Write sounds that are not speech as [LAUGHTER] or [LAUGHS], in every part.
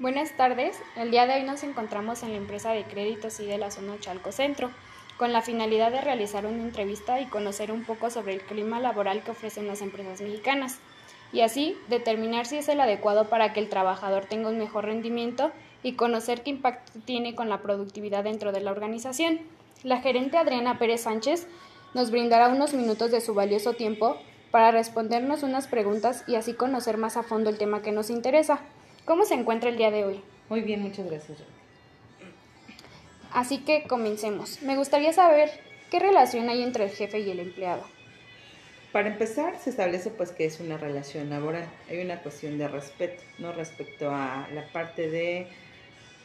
Buenas tardes. El día de hoy nos encontramos en la empresa de créditos y de la zona Chalco Centro, con la finalidad de realizar una entrevista y conocer un poco sobre el clima laboral que ofrecen las empresas mexicanas, y así determinar si es el adecuado para que el trabajador tenga un mejor rendimiento y conocer qué impacto tiene con la productividad dentro de la organización. La gerente Adriana Pérez Sánchez nos brindará unos minutos de su valioso tiempo para respondernos unas preguntas y así conocer más a fondo el tema que nos interesa. ¿Cómo se encuentra el día de hoy? Muy bien, muchas gracias. Así que comencemos. Me gustaría saber qué relación hay entre el jefe y el empleado. Para empezar, se establece pues que es una relación laboral. Hay una cuestión de respeto, ¿no? Respecto a la parte de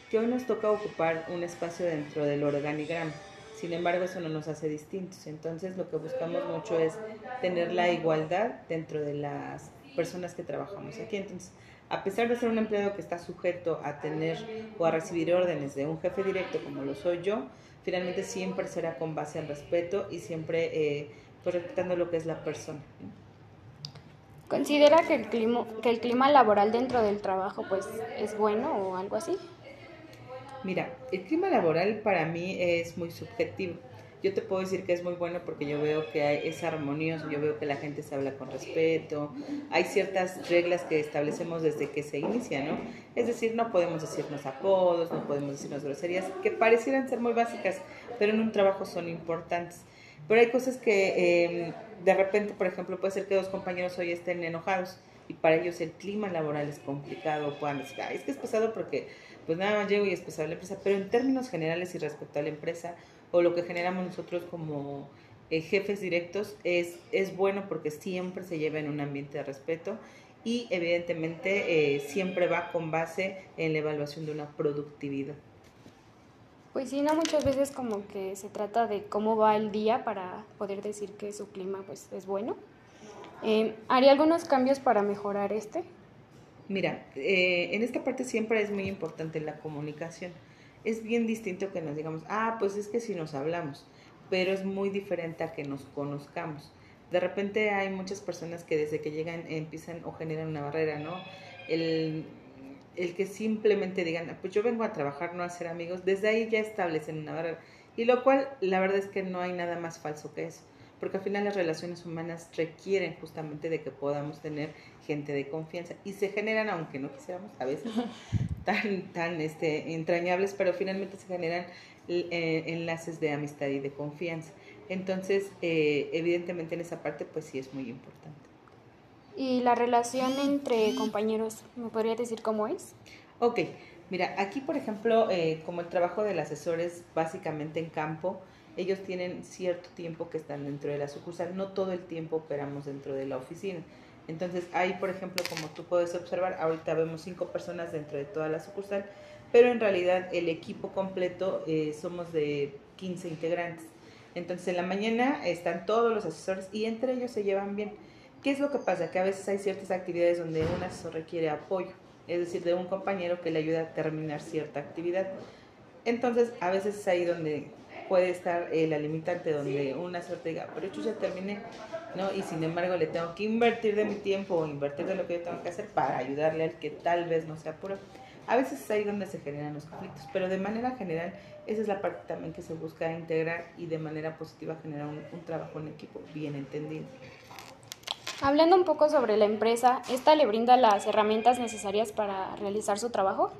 que hoy nos toca ocupar un espacio dentro del organigrama. Sin embargo, eso no nos hace distintos. Entonces, lo que buscamos mucho es tener la igualdad dentro de las personas que trabajamos aquí. Entonces, a pesar de ser un empleado que está sujeto a tener o a recibir órdenes de un jefe directo como lo soy yo, finalmente siempre será con base al respeto y siempre eh, pues, respetando lo que es la persona. ¿Considera que el, clima, que el clima laboral dentro del trabajo pues es bueno o algo así? Mira, el clima laboral para mí es muy subjetivo yo te puedo decir que es muy bueno porque yo veo que hay, es armonioso, yo veo que la gente se habla con respeto, hay ciertas reglas que establecemos desde que se inicia, ¿no? Es decir, no podemos decirnos apodos, no podemos decirnos groserías, que parecieran ser muy básicas, pero en un trabajo son importantes. Pero hay cosas que em, de repente, por ejemplo, puede ser que dos compañeros hoy estén enojados y para ellos el clima laboral es complicado, puedan decir, es que es pesado porque pues nada más llego y es pesado la empresa, pero en términos generales y respecto a la empresa, o lo que generamos nosotros como eh, jefes directos es, es bueno porque siempre se lleva en un ambiente de respeto y evidentemente eh, siempre va con base en la evaluación de una productividad. Pues sí, no muchas veces como que se trata de cómo va el día para poder decir que su clima pues es bueno. Eh, ¿Haría algunos cambios para mejorar este? Mira, en esta parte siempre es muy importante la comunicación es bien distinto que nos digamos, ah, pues es que si nos hablamos, pero es muy diferente a que nos conozcamos. De repente hay muchas personas que desde que llegan empiezan o generan una barrera, ¿no? El, el que simplemente digan, pues yo vengo a trabajar, no a ser amigos, desde ahí ya establecen una barrera. Y lo cual, la verdad es que no hay nada más falso que eso porque al final las relaciones humanas requieren justamente de que podamos tener gente de confianza y se generan, aunque no quisiéramos a veces, [LAUGHS] tan, tan este, entrañables, pero finalmente se generan eh, enlaces de amistad y de confianza. Entonces, eh, evidentemente en esa parte, pues sí es muy importante. ¿Y la relación entre compañeros, me podría decir cómo es? Ok, mira, aquí por ejemplo, eh, como el trabajo del asesor es básicamente en campo, ellos tienen cierto tiempo que están dentro de la sucursal, no todo el tiempo operamos dentro de la oficina. Entonces, ahí, por ejemplo, como tú puedes observar, ahorita vemos cinco personas dentro de toda la sucursal, pero en realidad el equipo completo eh, somos de 15 integrantes. Entonces, en la mañana están todos los asesores y entre ellos se llevan bien. ¿Qué es lo que pasa? Que a veces hay ciertas actividades donde un asesor requiere apoyo, es decir, de un compañero que le ayuda a terminar cierta actividad. Entonces, a veces es ahí donde puede estar eh, la limitante donde una suerte diga, pero yo ya terminé, ¿no? Y sin embargo le tengo que invertir de mi tiempo o invertir de lo que yo tengo que hacer para ayudarle al que tal vez no sea puro. A veces es ahí donde se generan los conflictos, pero de manera general esa es la parte también que se busca integrar y de manera positiva generar un, un trabajo en equipo bien entendido. Hablando un poco sobre la empresa, ¿esta le brinda las herramientas necesarias para realizar su trabajo?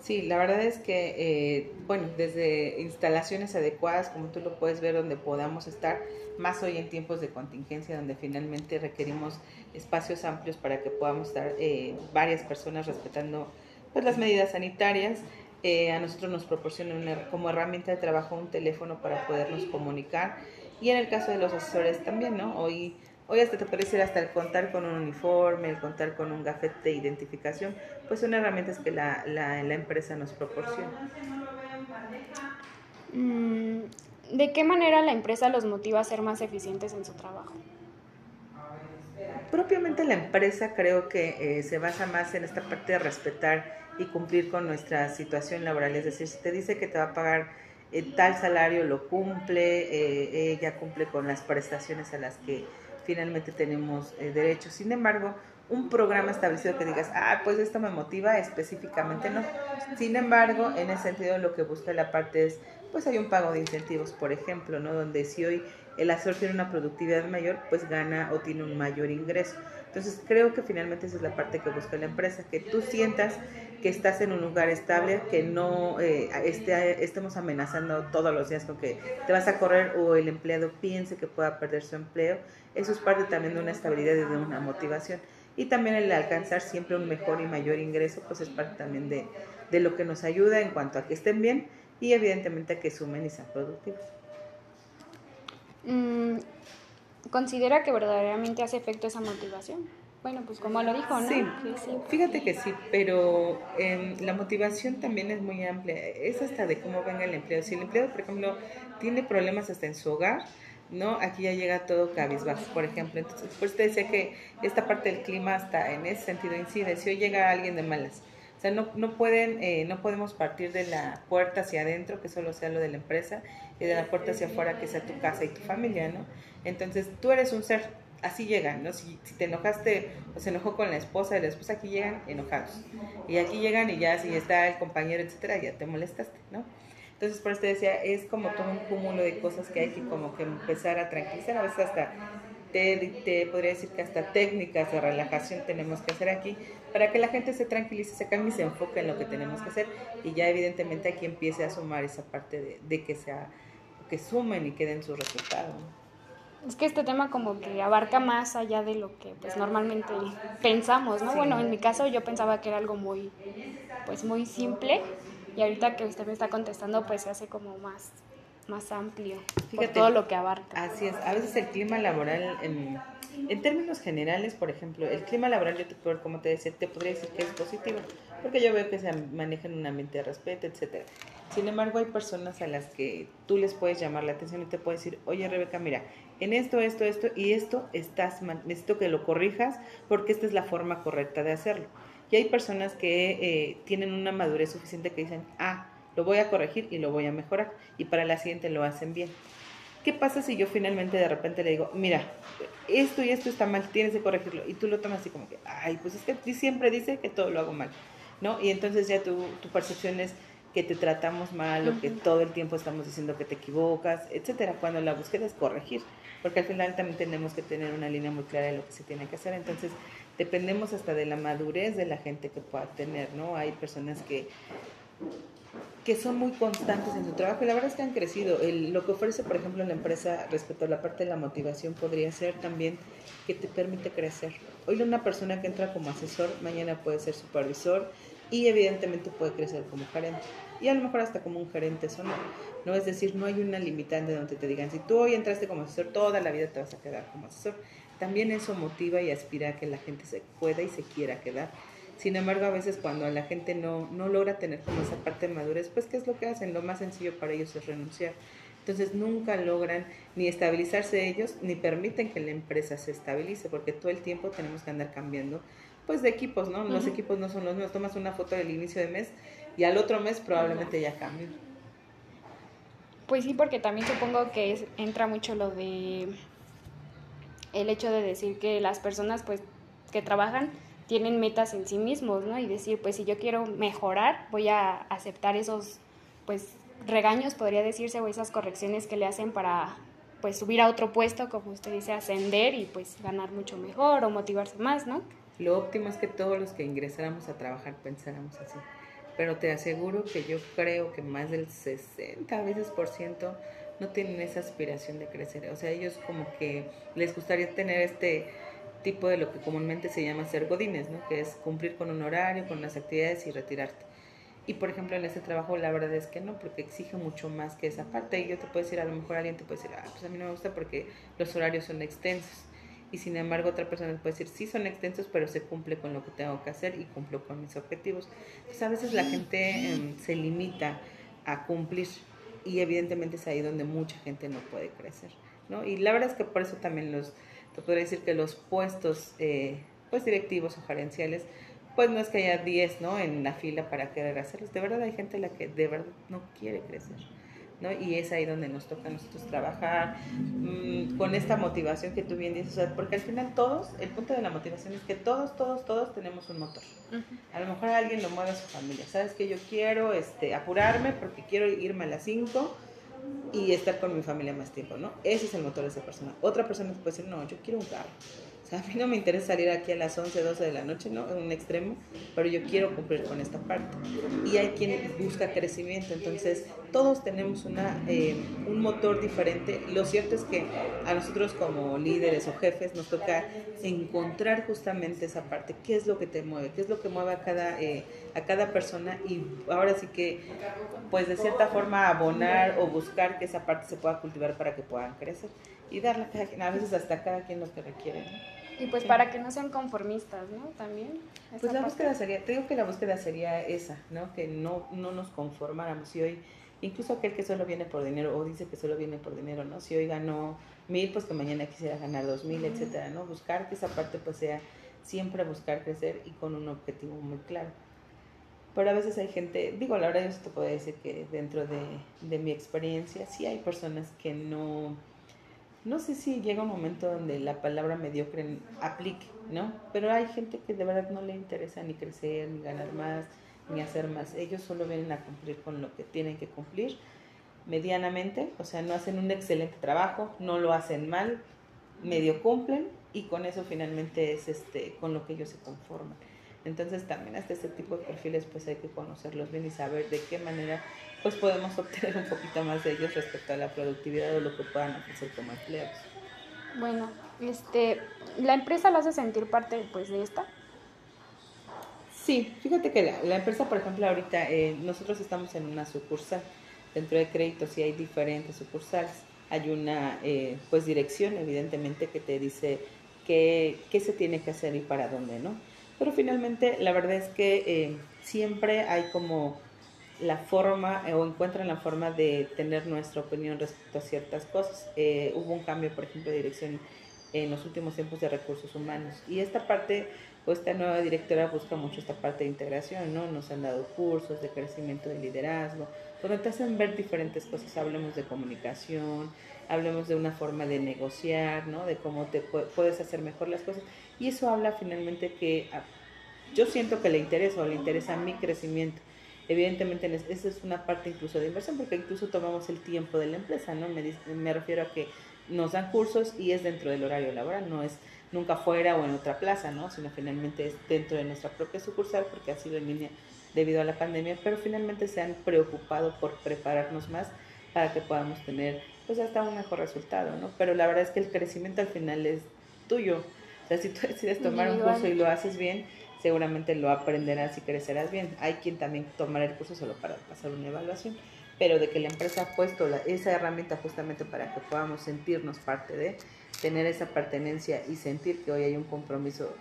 Sí, la verdad es que, eh, bueno, desde instalaciones adecuadas, como tú lo puedes ver, donde podamos estar, más hoy en tiempos de contingencia, donde finalmente requerimos espacios amplios para que podamos estar eh, varias personas respetando pues, las medidas sanitarias. Eh, a nosotros nos proporcionan como herramienta de trabajo un teléfono para podernos comunicar y en el caso de los asesores también, ¿no? Hoy Hoy hasta te puede decir hasta el contar con un uniforme, el contar con un gafete de identificación, pues son herramientas que la, la, la empresa nos proporciona. Mm, ¿De qué manera la empresa los motiva a ser más eficientes en su trabajo? Propiamente la empresa creo que eh, se basa más en esta parte de respetar y cumplir con nuestra situación laboral. Es decir, si te dice que te va a pagar eh, tal salario, lo cumple, eh, ella cumple con las prestaciones a las que finalmente tenemos eh, derechos. Sin embargo, un programa establecido que digas, ah, pues esto me motiva específicamente, no. Sin embargo, en ese sentido lo que busca la parte es, pues hay un pago de incentivos, por ejemplo, ¿no? Donde si hoy el asesor tiene una productividad mayor, pues gana o tiene un mayor ingreso. Entonces creo que finalmente esa es la parte que busca la empresa, que tú sientas que estás en un lugar estable, que no eh, estemos amenazando todos los días con que te vas a correr o el empleado piense que pueda perder su empleo. Eso es parte también de una estabilidad y de una motivación. Y también el alcanzar siempre un mejor y mayor ingreso, pues es parte también de, de lo que nos ayuda en cuanto a que estén bien y evidentemente a que sumen y sean productivos. Mm, ¿Considera que verdaderamente hace efecto esa motivación? Bueno, pues como lo dijo, ¿no? Sí, fíjate que sí, pero em, la motivación también es muy amplia. Es hasta de cómo venga el empleo. Si el empleado, por ejemplo, tiene problemas hasta en su hogar, ¿no? Aquí ya llega todo cabizbajo, por ejemplo. Entonces, pues te decía que esta parte del clima hasta en ese sentido incide. Si hoy llega alguien de malas, o sea, no, no, pueden, eh, no podemos partir de la puerta hacia adentro, que solo sea lo de la empresa, y de la puerta hacia afuera, que sea tu casa y tu familia, ¿no? Entonces, tú eres un ser, así llegan, ¿no? Si, te enojaste o se enojó con la esposa y la esposa, aquí llegan enojados. Y aquí llegan y ya si está el compañero, etcétera, ya te molestaste, ¿no? Entonces, por eso te decía, es como todo un cúmulo de cosas que hay que como que empezar a tranquilizar, a veces hasta te, te, podría decir que hasta técnicas de relajación tenemos que hacer aquí para que la gente se tranquilice, se cambie y se enfoque en lo que tenemos que hacer y ya evidentemente aquí empiece a sumar esa parte de, de que sea que sumen y queden sus resultados. Es que este tema como que abarca más allá de lo que pues normalmente pensamos, ¿no? Bueno, en mi caso yo pensaba que era algo muy pues muy simple y ahorita que usted me está contestando pues se hace como más más amplio Fíjate, todo lo que abarca. Así es, a veces el clima laboral, en, en términos generales, por ejemplo, el clima laboral, yo te, como te decía, te podría decir que es positivo, porque yo veo que se maneja en un ambiente de respeto, etcétera. Sin embargo, hay personas a las que tú les puedes llamar la atención y te puedes decir, oye Rebeca, mira, en esto, esto, esto y esto estás necesito que lo corrijas porque esta es la forma correcta de hacerlo. Y hay personas que eh, tienen una madurez suficiente que dicen, ah, lo voy a corregir y lo voy a mejorar. Y para la siguiente lo hacen bien. ¿Qué pasa si yo finalmente de repente le digo, mira, esto y esto está mal, tienes que corregirlo? Y tú lo tomas así como que, ay, pues es que siempre dice que todo lo hago mal, ¿no? Y entonces ya tu, tu percepción es que te tratamos mal o que todo el tiempo estamos diciendo que te equivocas, etcétera, cuando la búsqueda es corregir, porque al final también tenemos que tener una línea muy clara de lo que se tiene que hacer, entonces dependemos hasta de la madurez de la gente que pueda tener, ¿no? Hay personas que que son muy constantes en su trabajo y la verdad es que han crecido. El, lo que ofrece, por ejemplo, la empresa respecto a la parte de la motivación podría ser también que te permite crecer. Hoy una persona que entra como asesor, mañana puede ser supervisor y evidentemente puede crecer como gerente. Y a lo mejor hasta como un gerente sonoro. ¿no? Es decir, no hay una limitante donde te digan, si tú hoy entraste como asesor, toda la vida te vas a quedar como asesor. También eso motiva y aspira a que la gente se pueda y se quiera quedar sin embargo, a veces cuando la gente no, no logra tener como esa parte de madurez, pues ¿qué es lo que hacen? Lo más sencillo para ellos es renunciar. Entonces nunca logran ni estabilizarse ellos, ni permiten que la empresa se estabilice, porque todo el tiempo tenemos que andar cambiando pues de equipos, ¿no? Los equipos no son los mismos. Tomas una foto del inicio de mes y al otro mes probablemente ya cambie. Pues sí, porque también supongo que entra mucho lo de el hecho de decir que las personas pues que trabajan tienen metas en sí mismos, ¿no? Y decir, pues si yo quiero mejorar, voy a aceptar esos, pues, regaños, podría decirse, o esas correcciones que le hacen para, pues, subir a otro puesto, como usted dice, ascender y, pues, ganar mucho mejor o motivarse más, ¿no? Lo óptimo es que todos los que ingresáramos a trabajar pensáramos así. Pero te aseguro que yo creo que más del 60 veces por ciento no tienen esa aspiración de crecer. O sea, ellos como que les gustaría tener este tipo de lo que comúnmente se llama ser godines, ¿no? que es cumplir con un horario, con las actividades y retirarte. Y por ejemplo en este trabajo la verdad es que no, porque exige mucho más que esa parte. Y yo te puedo decir, a lo mejor alguien te puede decir, ah, pues a mí no me gusta porque los horarios son extensos. Y sin embargo otra persona puede decir, sí son extensos, pero se cumple con lo que tengo que hacer y cumplo con mis objetivos. Entonces a veces la gente em, se limita a cumplir y evidentemente es ahí donde mucha gente no puede crecer. ¿no? Y la verdad es que por eso también los te podría decir que los puestos eh, pues directivos o gerenciales, pues no es que haya 10 ¿no? en la fila para querer hacerlos. De verdad hay gente la que de verdad no quiere crecer. ¿no? Y es ahí donde nos toca a nosotros trabajar mm, con esta motivación que tú bien dices, porque al final todos, el punto de la motivación es que todos, todos, todos tenemos un motor. A lo mejor alguien lo mueve a su familia, sabes que yo quiero este, apurarme porque quiero irme a las 5 y estar con mi familia más tiempo, ¿no? Ese es el motor de esa persona. Otra persona puede decir, no, yo quiero un carro a mí no me interesa salir aquí a las 11, 12 de la noche, ¿no? En un extremo, pero yo quiero cumplir con esta parte. Y hay quien busca crecimiento, entonces todos tenemos una, eh, un motor diferente. Lo cierto es que a nosotros como líderes o jefes nos toca encontrar justamente esa parte, qué es lo que te mueve, qué es lo que mueve a cada, eh, a cada persona y ahora sí que, pues de cierta forma abonar o buscar que esa parte se pueda cultivar para que puedan crecer y darle a cada quien, a veces hasta cada quien lo que requiere. ¿no? Y pues para que no sean conformistas, ¿no? También. Pues la búsqueda sería, te digo que la búsqueda sería esa, ¿no? Que no, no nos conformáramos. Si hoy, incluso aquel que solo viene por dinero o dice que solo viene por dinero, ¿no? Si hoy ganó mil, pues que mañana quisiera ganar dos mil, etcétera, ¿no? Buscar que esa parte pues sea siempre buscar crecer y con un objetivo muy claro. Pero a veces hay gente, digo, la verdad yo te puedo decir que dentro de, de mi experiencia sí hay personas que no no sé si llega un momento donde la palabra mediocre aplique, ¿no? Pero hay gente que de verdad no le interesa ni crecer, ni ganar más, ni hacer más. Ellos solo vienen a cumplir con lo que tienen que cumplir medianamente, o sea, no hacen un excelente trabajo, no lo hacen mal, medio cumplen y con eso finalmente es este con lo que ellos se conforman. Entonces también hasta este tipo de perfiles pues hay que conocerlos bien y saber de qué manera pues podemos obtener un poquito más de ellos respecto a la productividad o lo que puedan ofrecer como empleados. Bueno, este, ¿la empresa la hace sentir parte pues de esta? Sí, fíjate que la, empresa, por ejemplo, ahorita eh, nosotros estamos en una sucursal. Dentro de créditos sí hay diferentes sucursales. Hay una eh, pues dirección, evidentemente, que te dice qué, qué se tiene que hacer y para dónde, ¿no? Pero finalmente la verdad es que eh, siempre hay como la forma o encuentran la forma de tener nuestra opinión respecto a ciertas cosas. Eh, hubo un cambio, por ejemplo, de dirección en los últimos tiempos de recursos humanos y esta parte, pues esta nueva directora busca mucho esta parte de integración, ¿no? Nos han dado cursos de crecimiento de liderazgo, donde te hacen ver diferentes cosas, hablemos de comunicación, hablemos de una forma de negociar, ¿no? De cómo te puedes hacer mejor las cosas y eso habla finalmente que yo siento que le interesa o le interesa mi crecimiento Evidentemente, esa es una parte incluso de inversión, porque incluso tomamos el tiempo de la empresa, ¿no? Me, me refiero a que nos dan cursos y es dentro del horario laboral, no es nunca fuera o en otra plaza, ¿no? Sino finalmente es dentro de nuestra propia sucursal, porque ha sido en línea debido a la pandemia, pero finalmente se han preocupado por prepararnos más para que podamos tener, pues, hasta un mejor resultado, ¿no? Pero la verdad es que el crecimiento al final es tuyo. O sea, si tú [LAUGHS] decides tomar un curso y lo haces bien, seguramente lo aprenderás y crecerás bien. Hay quien también tomará el curso solo para pasar una evaluación, pero de que la empresa ha puesto esa herramienta justamente para que podamos sentirnos parte de, tener esa pertenencia y sentir que hoy hay un compromiso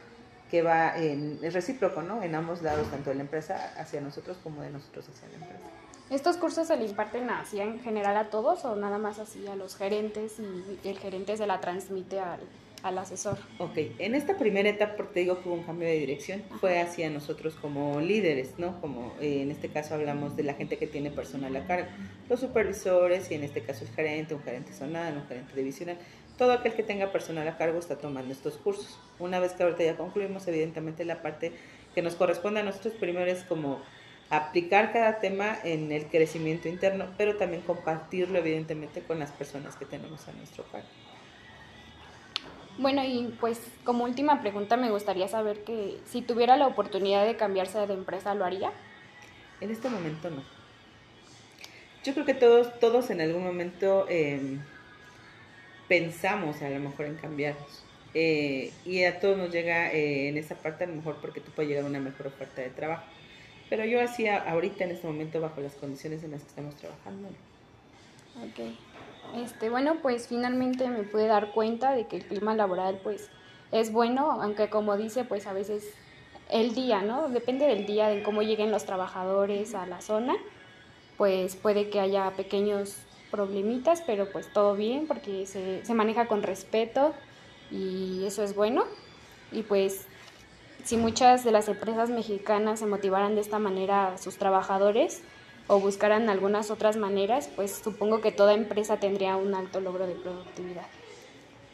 que va en es recíproco, ¿no? En ambos lados, tanto de la empresa hacia nosotros como de nosotros hacia la empresa. ¿Estos cursos se le imparten así en general a todos o nada más así a los gerentes y el gerente se la transmite al, al asesor. Ok, en esta primera etapa, porque te digo que hubo un cambio de dirección, fue hacia nosotros como líderes, ¿no? Como eh, en este caso hablamos de la gente que tiene personal a cargo, los supervisores y en este caso el gerente, un gerente zonal, un gerente divisional, todo aquel que tenga personal a cargo está tomando estos cursos. Una vez que ahorita ya concluimos, evidentemente la parte que nos corresponde a nosotros primero es como aplicar cada tema en el crecimiento interno, pero también compartirlo evidentemente con las personas que tenemos a nuestro cargo. Bueno, y pues como última pregunta me gustaría saber que si tuviera la oportunidad de cambiarse de empresa, ¿lo haría? En este momento no. Yo creo que todos, todos en algún momento em, pensamos a lo mejor en cambiarnos. Eh, y a todos nos llega eh, en esa parte a lo mejor porque tú puedes llegar a una mejor oferta de trabajo. Pero yo hacía ahorita en este momento bajo las condiciones en las que estamos trabajando. Ok. Este, bueno, pues finalmente me pude dar cuenta de que el clima laboral pues es bueno, aunque como dice, pues a veces el día, ¿no? Depende del día, de cómo lleguen los trabajadores a la zona, pues puede que haya pequeños problemitas, pero pues todo bien porque se, se maneja con respeto y eso es bueno. Y pues si muchas de las empresas mexicanas se motivaran de esta manera a sus trabajadores, o buscaran algunas otras maneras, pues supongo que toda empresa tendría un alto logro de productividad.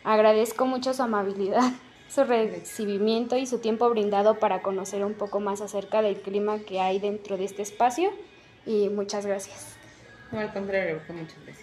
Agradezco mucho su amabilidad, [LAUGHS] su recibimiento y su tiempo brindado para conocer un poco más acerca del clima que hay dentro de este espacio y muchas gracias. No, al contrario, muchas gracias